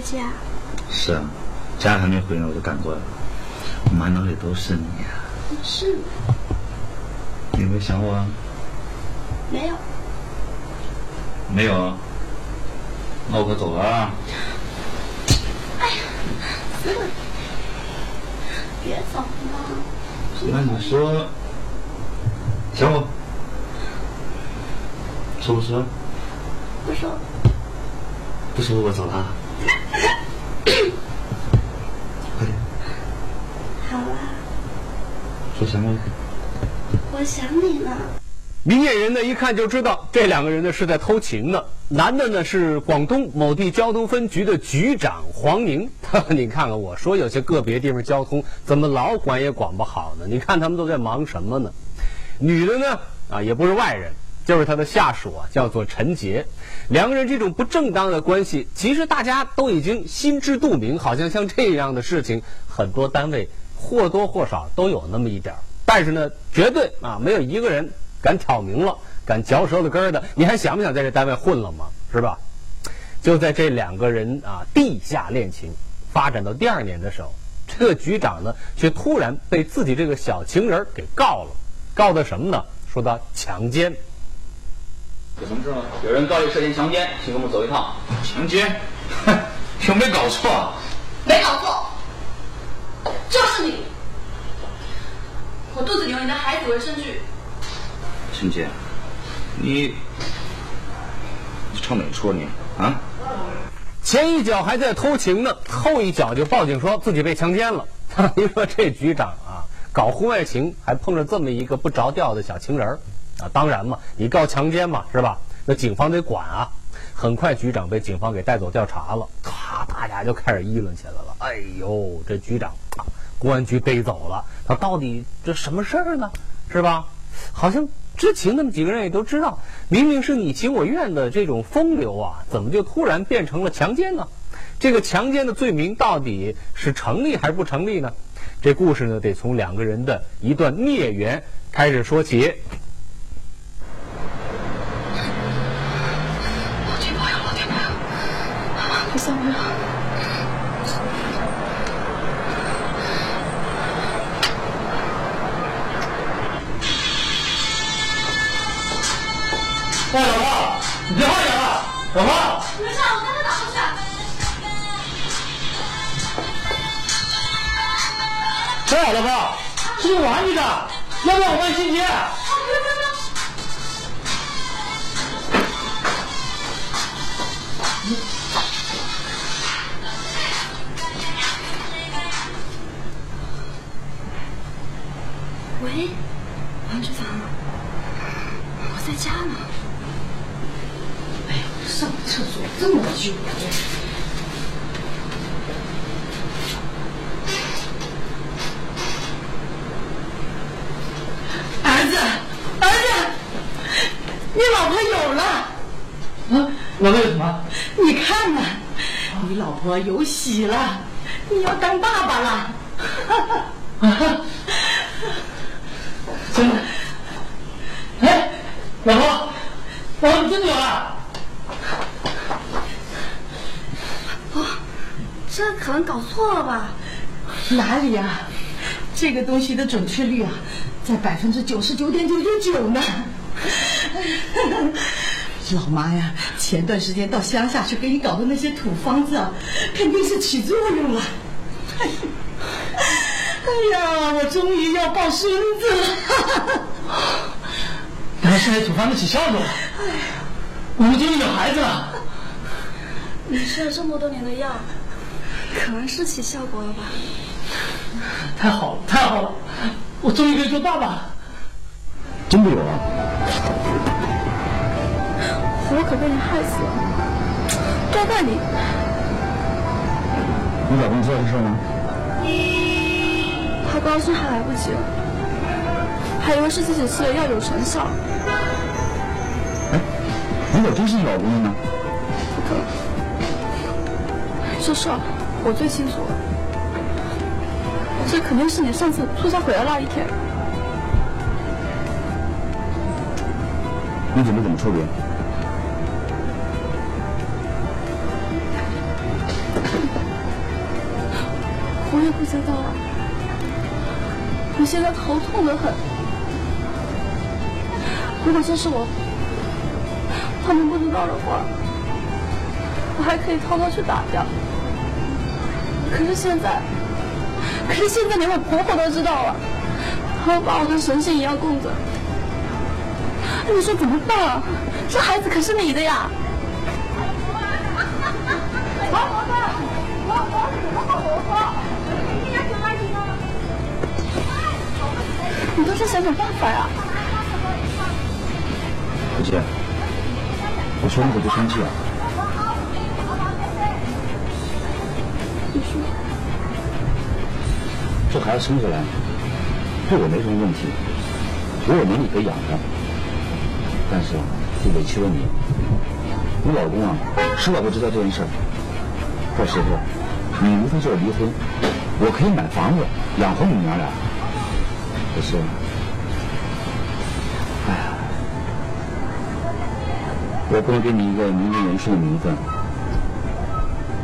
想死我了。你刚下飞机啊？是啊，家还没回呢，我就赶过来了。我满脑里都是你啊。是。你有没有想我啊？没有。没有啊？那我可走了啊。哎呀，别走了。那你说，想我？说不说？不说。不说我走了。快点。好了。说想我。我想你呢。明眼人呢一看就知道，这两个人呢是在偷情呢。男的呢是广东某地交通分局的局长黄宁。你看看，我说有些个别地方交通怎么老管也管不好呢？你看他们都在忙什么呢？女的呢啊也不是外人，就是他的下属啊，叫做陈杰。两个人这种不正当的关系，其实大家都已经心知肚明。好像像这样的事情，很多单位或多或少都有那么一点儿。但是呢，绝对啊没有一个人敢挑明了、敢嚼舌头根儿的。你还想不想在这单位混了吗？是吧？就在这两个人啊地下恋情发展到第二年的时候，这个局长呢却突然被自己这个小情人给告了。告的什么呢？说他强奸。有什么事吗？有人告你涉嫌强奸，请跟我们走一趟。强奸？有没有搞错？没搞错，就是你。我肚子里有你的孩子为证据。陈杰，你你唱哪出你啊？前一脚还在偷情呢，后一脚就报警说自己被强奸了。你说这局长啊，搞婚外情还碰着这么一个不着调的小情人儿啊？当然嘛，你告强奸嘛，是吧？那警方得管啊。很快，局长被警方给带走调查了。咔，大家就开始议论起来了。哎呦，这局长啊，公安局逮走了，他到底这什么事儿呢？是吧？好像知情那么几个人也都知道，明明是你情我愿的这种风流啊，怎么就突然变成了强奸呢？这个强奸的罪名到底是成立还是不成立呢？这故事呢，得从两个人的一段孽缘开始说起。老天保佑，老天保佑！快送我！哎，玩你的，要不要我帮你清洁？你老婆有了。啊，老婆有什么？你看呐，你老婆有喜了，你要当爸爸了。啊，真的？哎，老婆，老婆你真的有了？哦，这可能搞错了吧？哪里呀、这个东西的准确率啊，在百分之九十九点九九九呢。老妈呀，前段时间到乡下去给你搞的那些土方子啊，肯定是起作用了。哎呀，我终于要抱孙子了！原来是那土方子起效果了，我们终于有孩子了。你吃了这么多年的药，可能是起效果了吧？太好了，太好了，我终于可以做爸爸了。真的有啊？我可被你害死了！都怪你！你老公知道这事吗？他高兴还来不及了，还以为是自己吃了药有成效。哎，如果真是你老公的呢？这事儿我最清楚了，这肯定是你上次出差回来那一天。你准备怎么处理我也不知道啊。我现在头痛的很。如果这是我他们不知道的话我还可以偷偷去打掉可是现在可是现在连我婆婆都知道了他们把我的神仙一样供着。你说怎么办啊？这孩子可是你的呀！你倒是想想办法呀！小姐，我说你可别生气啊。你说，这孩子生下来对我没什么问题，我有能力可以养他，但是就委屈了你。你老公啊，迟早会知道这件事儿，到时候你无非就是离婚，我可以买房子养活你娘俩。可是，哎呀，我不能给你一个名正言顺的名分，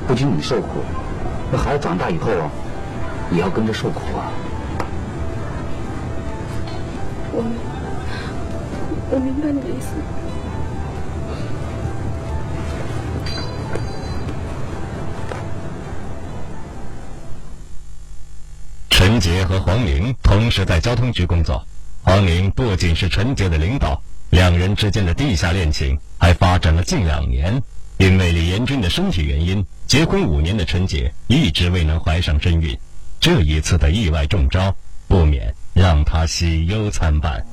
不仅你受苦，那孩子长大以后啊，也要跟着受苦啊。我我明白你的意思。陈杰和黄玲同时在交通局工作，黄玲不仅是陈杰的领导，两人之间的地下恋情还发展了近两年。因为李延军的身体原因，结婚五年的陈杰一直未能怀上身孕。这一次的意外中招，不免让他喜忧参半。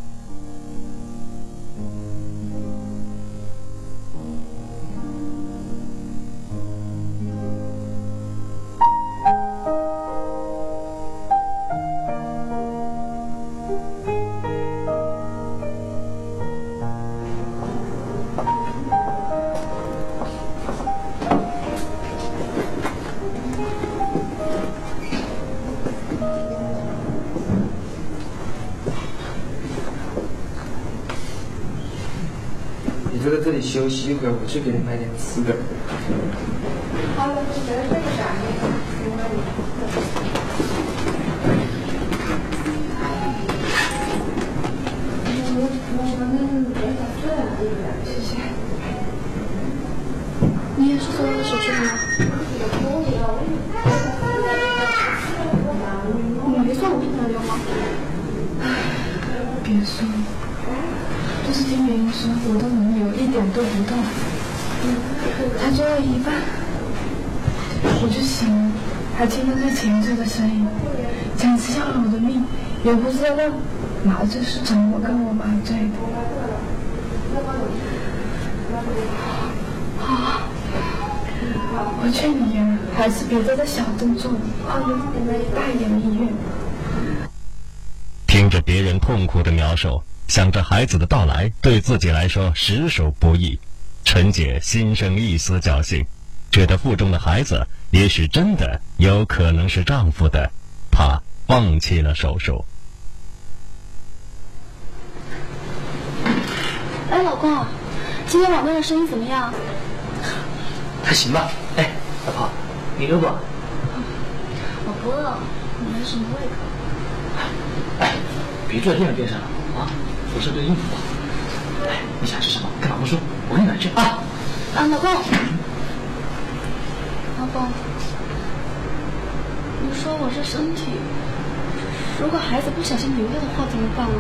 休息一会儿，我去给你买点吃的。你才做了一半，我就醒了，还听到那前奏的声音，简直要了我的命，也不知道那麻醉是怎么跟我麻醉的。啊！我劝你呀，还是别在这小动作里，跑到大医院。听着别人痛苦的描述，想着孩子的到来对自己来说实属不易，陈姐心生一丝侥幸，觉得腹中的孩子也许真的有可能是丈夫的，她放弃了手术。哎，老公，今天晚上的生意怎么样？还行吧。哎，老婆，你饿不？我不饿，没什么胃口。哎，别坐在电脑边上了啊，我是对应付吧？哎，你想吃什么？跟老公说，我给你买去啊。啊，老公，老公，你说我这身体，如果孩子不小心流掉的话怎么办啊？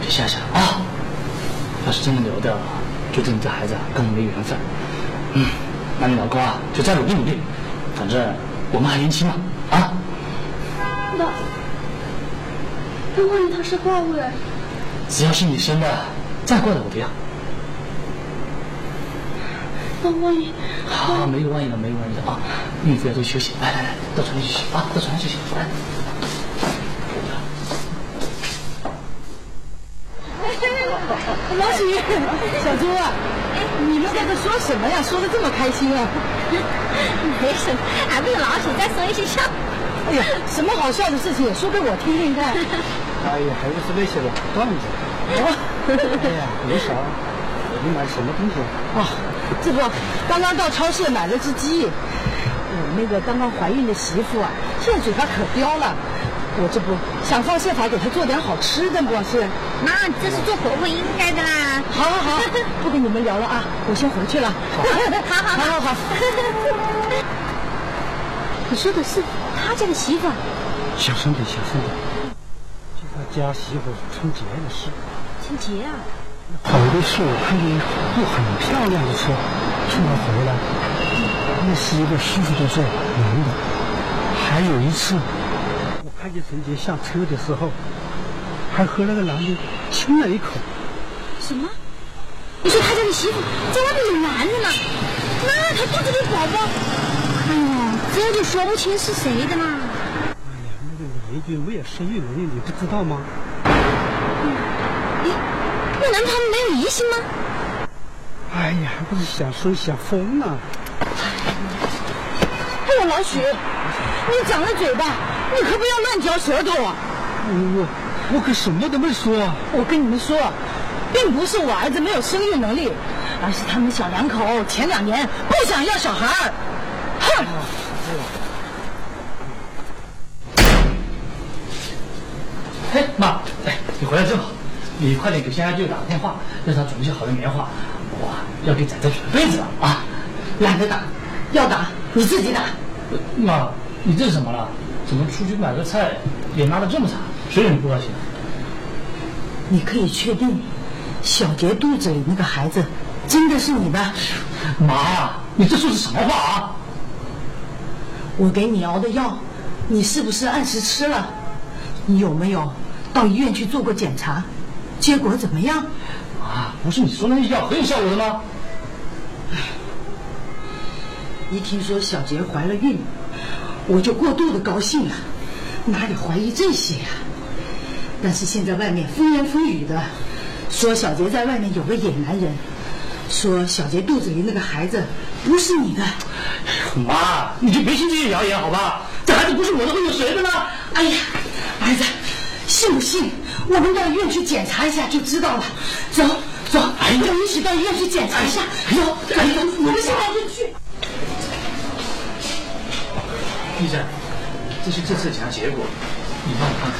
别瞎想啊！要是真的流掉了，就证明这孩子啊跟我没缘分。嗯，那你老公啊就再努力努力，反正我们还年轻嘛啊！那那万一他是怪物嘞？只要是你生的，再怪的我不要。那万一……好，没有万一了，没有万一了啊！孕妇要多休息，来来来，到床上休息啊，到床上休息，来。老许，小猪啊，你们在这说什么呀？说的这么开心啊？没什么，俺们老许在说一些笑。哎呀，什么好笑的事情？说给我听听看。哎呀，还有是那些老段子。哦，哎呀，没啥，你买什么东西？啊，这不，刚刚到超市买了只鸡，我那个刚刚怀孕的媳妇啊，现在嘴巴可刁了，我这不想方设法给她做点好吃的，不是？妈，这是做婆婆应该的啦。好好好，不跟你们聊了啊，我先回去了。好好好好好。你说的是他家的媳妇？小声点，小声点。就他家媳妇春节的事。春节啊？好的是我看见一部很漂亮的车送他回来，那是一个师傅都是男的。还有一次，我看见陈杰下车的时候，还和那个男的亲了一口。什么？你说他家的媳妇在外面有男人了？那他肚子里宝宝，哎呦，这就说不清是谁的啦。哎呀，那个李元军没有生育能力，你不知道吗？咦，那难道他们没有疑心吗？哎呀，还不是想说想疯了！哎呦，老许，你长了嘴巴，你可不要乱嚼舌头啊！我我可什么都没说。我跟你们说，并不是我儿子没有生育能力，而是他们小两口前两年不想要小孩儿。哼！哎，妈，哎，你回来正好，你快点给乡下舅打个电话，让他准备些好的棉花，我要给仔仔准被子了啊！懒得打，要打你自己打。妈，你这是怎么了？怎么出去买个菜脸拉的这么长？谁让你不高兴？你可以确定，小杰肚子里那个孩子真的是你的？妈，你这说的什么话啊？我给你熬的药，你是不是按时吃了？你有没有到医院去做过检查？结果怎么样？啊，不是你说那些药很有效果的吗？一听说小杰怀了孕，我就过度的高兴了，哪里怀疑这些呀、但是现在外面风言风语的，说小杰在外面有个野男人，说小杰肚子里那个孩子不是你的。妈，你就别信这些谣言好吧？这孩子不是我的，会有谁的呢？哎呀，儿子，信不信？我们到医院去检查一下就知道了。走走，我们一起到医院去检查一下。走我们现在就去。医生，这是这次检查结果，你帮我看看。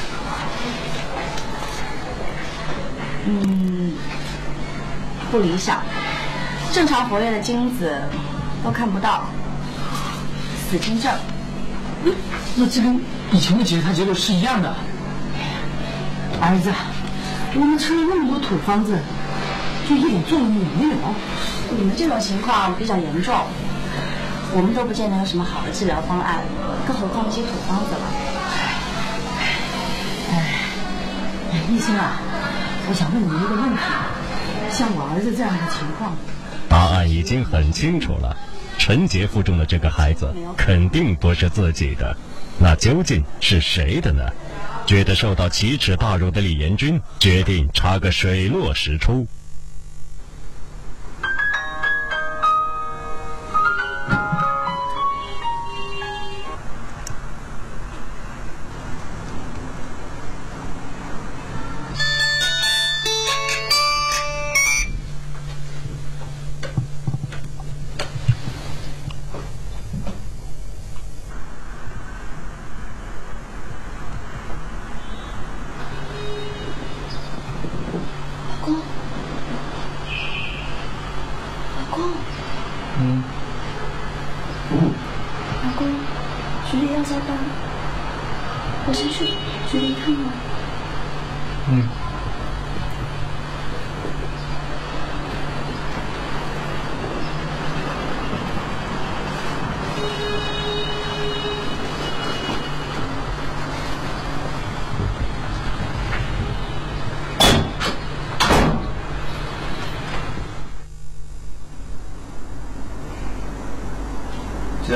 嗯，不理想，正常活跃的精子都看不到，死精症。那这跟以前的检查结果是一样的。儿子，我们吃了那么多土方子，就一点作用也没有。你们这种情况比较严重，我们都不见得有什么好的治疗方案，更何况那些土方子了。哎，医生啊，我想问你一个问题：像我儿子这样的情况，答案已经很清楚了，陈杰腹中的这个孩子肯定不是自己的，那究竟是谁的呢？觉得受到奇耻大辱的李延军决定查个水落石出。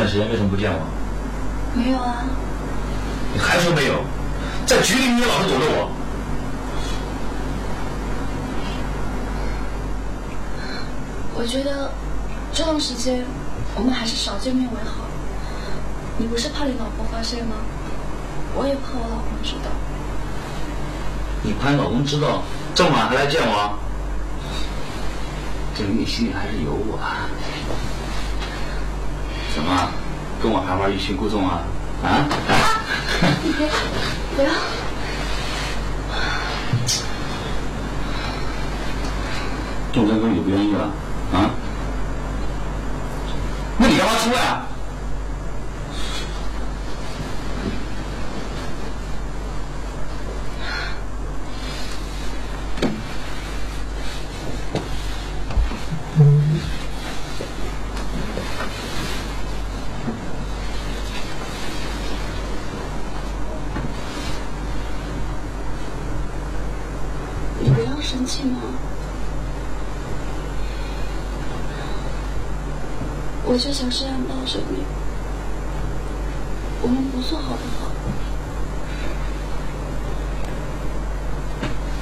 时间为什么不见我？没有啊，你还说没有？在局里你也老是躲着我。我觉得这段时间我们还是少见面为好。你不是怕你老婆发现吗？我也怕我老公知道。你怕你老公知道这么晚还来见我？证明你心里还是有我。怎么？跟我还玩欲擒故纵啊？啊？你别，不要。动真格你不愿意了啊？那你干嘛出来啊？你不要生气吗。我就想这样抱着你，我们不做好不好？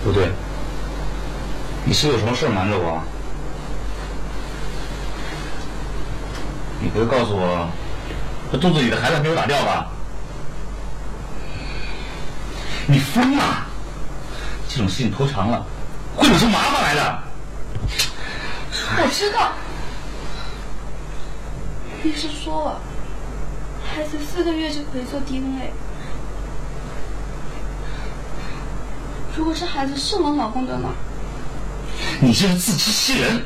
不对，你是有什么事瞒着我？你不会告诉我，这肚子里的孩子还没有打掉吧？你疯了！这种事情拖长了，会惹出麻烦来的。我知道，医生说了，孩子四个月就可以做 DNA。如果是孩子是我老公的呢？你这是自欺欺人！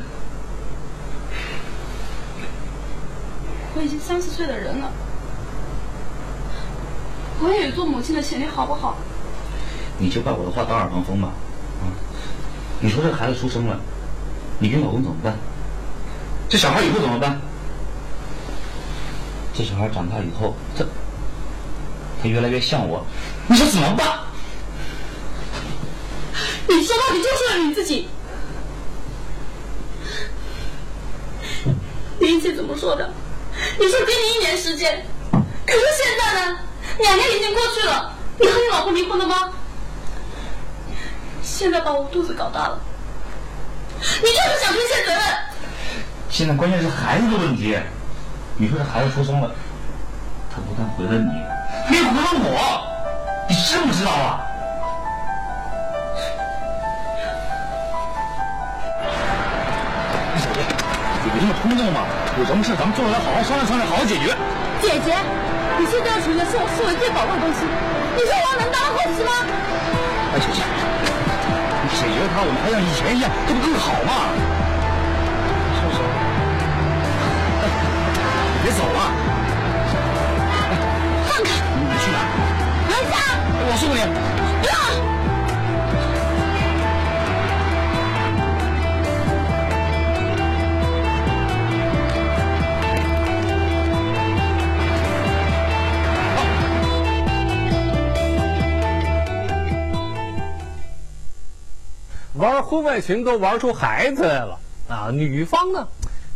我已经三十岁的人了，我也有做母亲的潜力，好不好？你就把我的话当耳旁风吧，啊！你说这孩子出生了，你跟老公怎么办？这小孩以后怎么办？这小孩长大以后，他他越来越像我，你说怎么办？你说到底就是为了你自己。林姐怎么说的？你说给你一年时间，可是现在呢？两年已经过去了，你和你老公离婚了吗？现在把我肚子搞大了，你就是想推卸责任。现在关键是孩子的问题。你说这孩子出生了，他不但毁了你，还毁了我，你知不知道啊？小姐，你别这么冲动嘛，有什么事咱们坐下来好好商量商量，好好解决。姐姐，你现在要处理的是我视为最宝贵的东西，你说我能当后妻吗？哎，小姐，你解决它，我们还像以前一样，这不更好吗？是不是？你别走啊！放开！你去哪？儿子！我送你。不要！玩婚外情都玩出孩子来了啊！女方呢，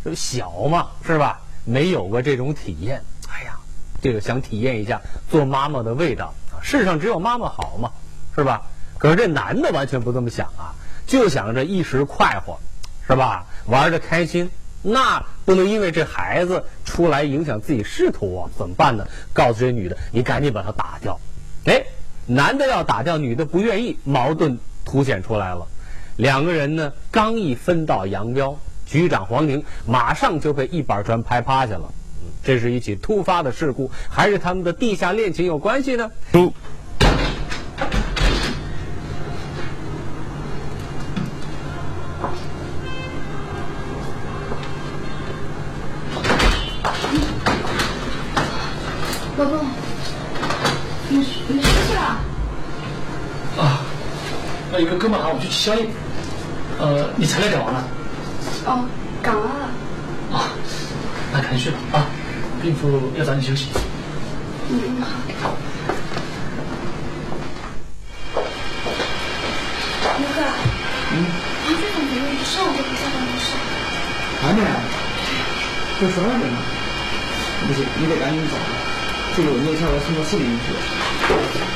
就小嘛是吧？没有过这种体验，哎呀，这个想体验一下做妈妈的味道啊！世上只有妈妈好嘛，是吧？可是这男的完全不这么想啊，就想着一时快活，是吧？玩的开心，那不能因为这孩子出来影响自己仕途啊！怎么办呢？告诉这女的，你赶紧把他打掉。哎，男的要打掉，女的不愿意，矛盾凸显出来了。两个人呢，刚一分道扬镳，局长黄宁马上就被一板砖拍趴下了。这是一起突发的事故，还是他们的地下恋情有关系呢？哥们喊我去吃宵夜，呃，你才来赶完了？哦，赶完了。啊，那赶紧去吧啊，病妇要早点休息。嗯嗯好。刘哥，嗯，王局长怎么上午就不在办公室？还没啊？都十二点了。不行，你得赶紧走，这个我没有下来送到市里面去。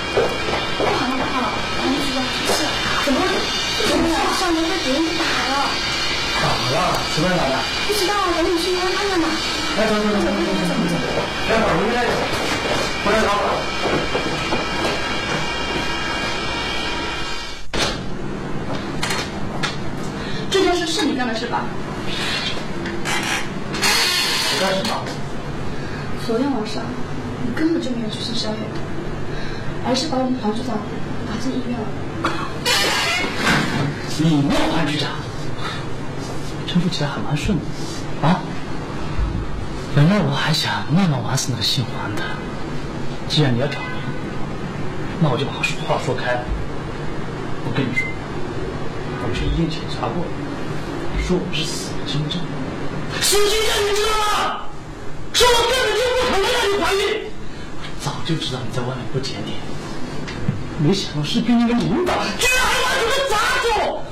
上楼被别人打了，打了？什么人打的？不知道，赶紧去医院看看吧。来，走走走走走走走走。来，保安，过来走。这件事是你干的，是吧？我干什么？昨天晚上，你根本就没有去送宵夜，而是把我们团局长打进医院了。你闹黄局长，称呼起来还蛮顺的啊。本来我还想慢慢玩死那个姓黄的，既然你要挑明，那我就把话说开了。我跟你说，我去医院检查过了，说我是死精症。死精症你知道吗？说我根本就不可能让你怀孕。早就知道你在外面不检点，没想到是被一个领导居然还把你们砸住。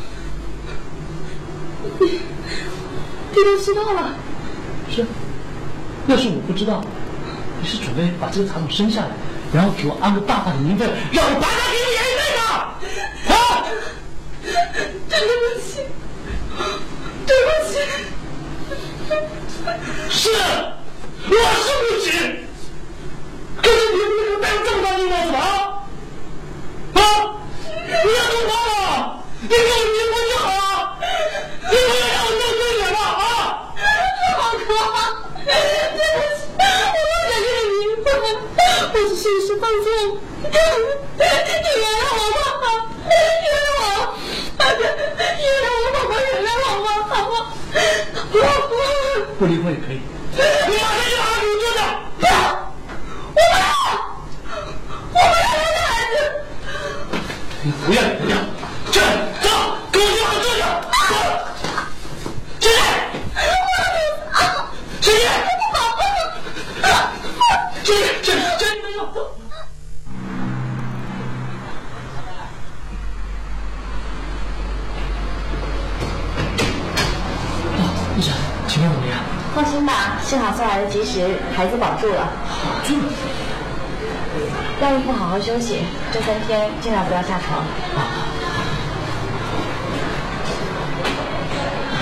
你，你都知道了？是。要是我不知道，你是准备把这个茶种生下来，然后给我安个大大的名分，让我白白给你养一辈子？啊！对不起，对不起。是，我是不行。可是你为什么戴这么大的帽子啊？啊！你要做妈妈，你给我离婚就好你原谅我吧不离婚也可以。你马上就把他给我做掉！不，我不要，我不要这个孩子。你不要不要，去走，给我把他做掉！走，姐姐，姐姐，姐姐，姐姐，姐姐，没有走。医生，情况怎么样？放心吧，幸好送来的及时，孩子保住了。保住？要孕妇好好休息，这三天尽量不要下床。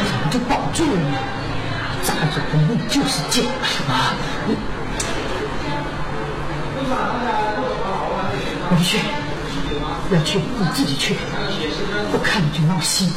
怎么就保住了呢？咋着，你就是贱啊！你，我不去，要去你自己去，我看你就闹心。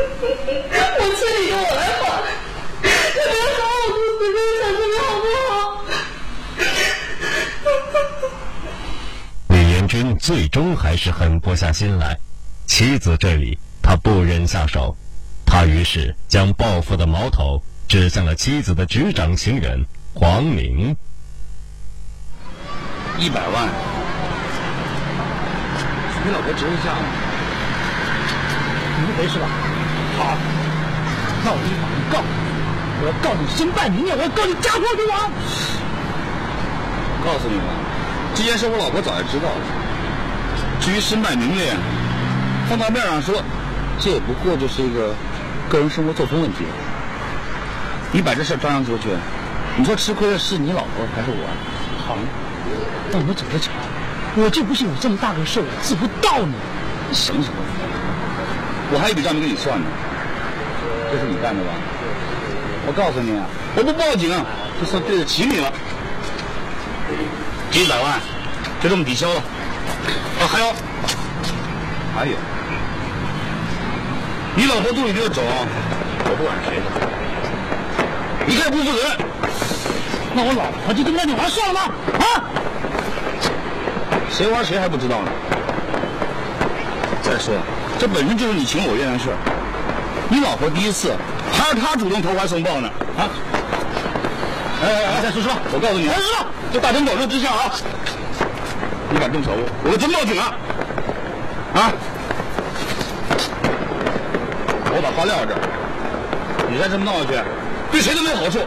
我欠你的我来还，你不要伤害我对你这个小妹妹好不好？李延军最终还是狠不下心来，妻子这里他不忍下手，他于是将报复的矛头指向了妻子的执掌情人黄明。一百万，你老婆值一下吗？你不赔是吧？好，那我依法律告你，我要告你身败名裂，我要告你家破人亡。告诉你吧，这件事我老婆早就知道了。至于身败名裂，放到面上说，这也不过就是一个个人生活作风问题。你把这事张扬出去，你说吃亏的是你老婆还是我？好，那我们走着瞧。我就不信有这么大个事我治不到你。你省省吧，我还有一笔账没跟你算呢。这是你干的吧？我告诉你啊，我不报警，就算对得起你了。几百万，就这么抵消了。啊，还有，还有，你老婆肚里这个种，我不管谁的，你可以不负责任。那我老婆就跟着你玩算了吗？啊？谁玩谁还不知道呢。再说，这本身就是你情我愿的事儿。你老婆第一次，还是她主动投怀送抱呢。啊！哎哎哎，再说说，我告诉你，再说说，这大庭广众之下啊，你敢动手，我就真报警了。啊！我把话撂这儿，你再这么闹下去，对谁都没好处。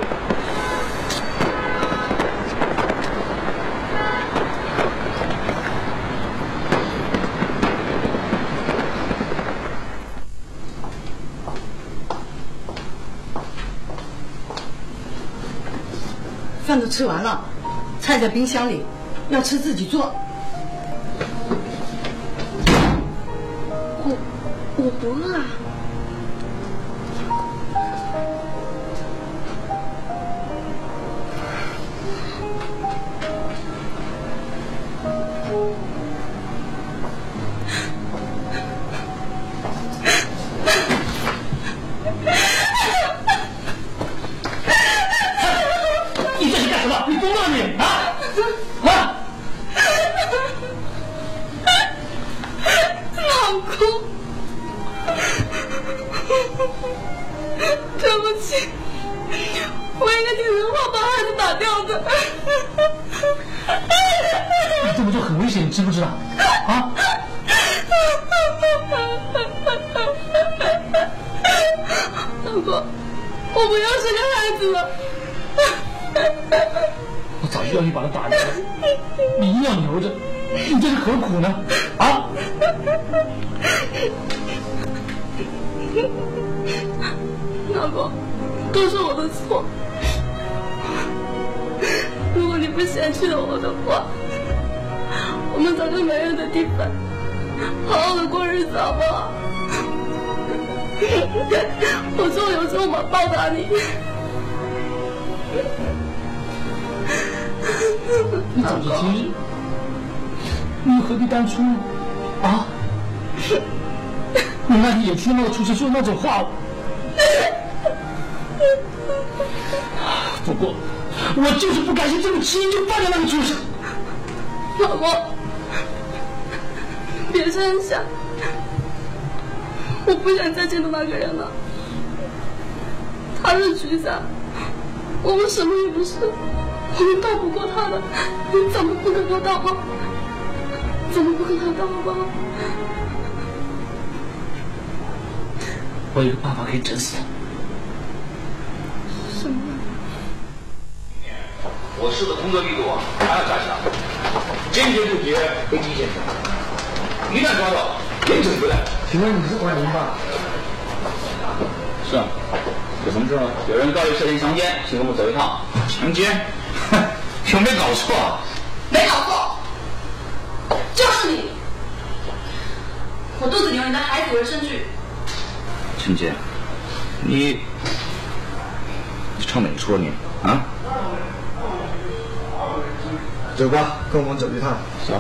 饭都吃完了，菜在冰箱里，要吃自己做。我我不饿啊老公，我不要这个孩子了。我早就要你把他打掉了，你硬要留着，你这是何苦呢？啊！老公，都是我的错。如果你不嫌弃了我的话，我们找个没人的地方，好好的过日子，好不好？我做有这么报答你。你早知今日，你何必当初呢？啊！你那天也听到厨师说那种话。不过，我就是不甘心这么轻易就放掉那个畜生。老公，别这样想，我不想再见到那个人了。他是局长，我们什么也不是，我们斗不过他的，你怎么不跟他道好？怎么不跟他道好不好？我有个办法可以整死他。什么？我市的工作力度啊还要加强，坚决杜绝飞机现象。一旦抓到，严惩不贷。请问你是管林吧？是啊，有什么事吗？有人告你涉嫌强奸，请跟我们走一趟。强奸？有没有搞错啊？没搞错，就是你。我肚子里有你的孩子为证据。陈杰，你你唱哪出你啊？走吧，跟我们走一趟。行。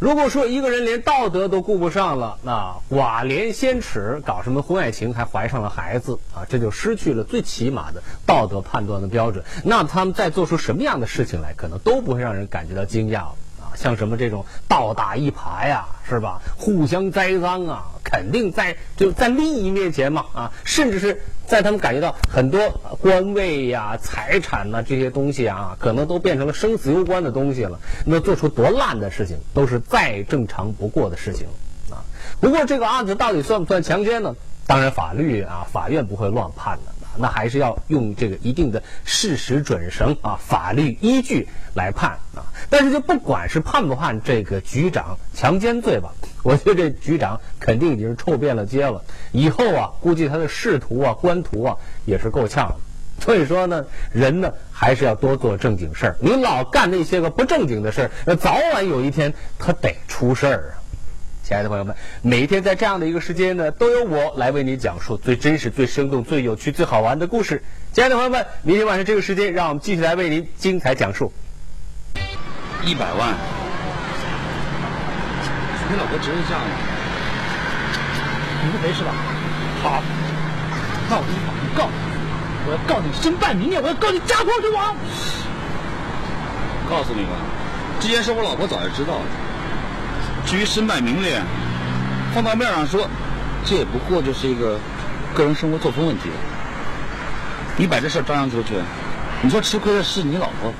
如果说一个人连道德都顾不上了，那寡廉鲜耻，搞什么婚外情，还怀上了孩子啊，这就失去了最起码的道德判断的标准。那他们再做出什么样的事情来，可能都不会让人感觉到惊讶了啊。像什么这种倒打一耙呀，是吧？互相栽赃啊，肯定在就在利益面前嘛啊，甚至是在他们感觉到很多官位呀、财产呐、这些东西啊，可能都变成了生死攸关的东西了。那做出多烂的事情，都是再正常不过的事情啊。不过这个案子到底算不算强奸呢？当然，法律啊，法院不会乱判的。那还是要用这个一定的事实准绳啊，法律依据来判啊。但是就不管是判不判这个局长强奸罪吧，我觉得这局长肯定已经是臭遍了街了。以后啊，估计他的仕途啊、官途啊也是够呛的。所以说呢，人呢还是要多做正经事儿。你老干那些个不正经的事儿，那早晚有一天他得出事儿啊。亲爱的朋友们，每一天在这样的一个时间呢，都由我来为你讲述最真实、最生动、最有趣、最好玩的故事。亲爱的朋友们，明天晚上这个时间，让我们继续来为您精彩讲述。一百万，你老婆值得这样吗？你是没事吧？好，那我告你，我要告你身败名裂，我要告你家破人亡。告诉你吧，这件事我老婆早就知道了。至于身败名裂，放到面上说，这也不过就是一个个人生活作风问题。你把这事张扬出去，你说吃亏的是你老婆。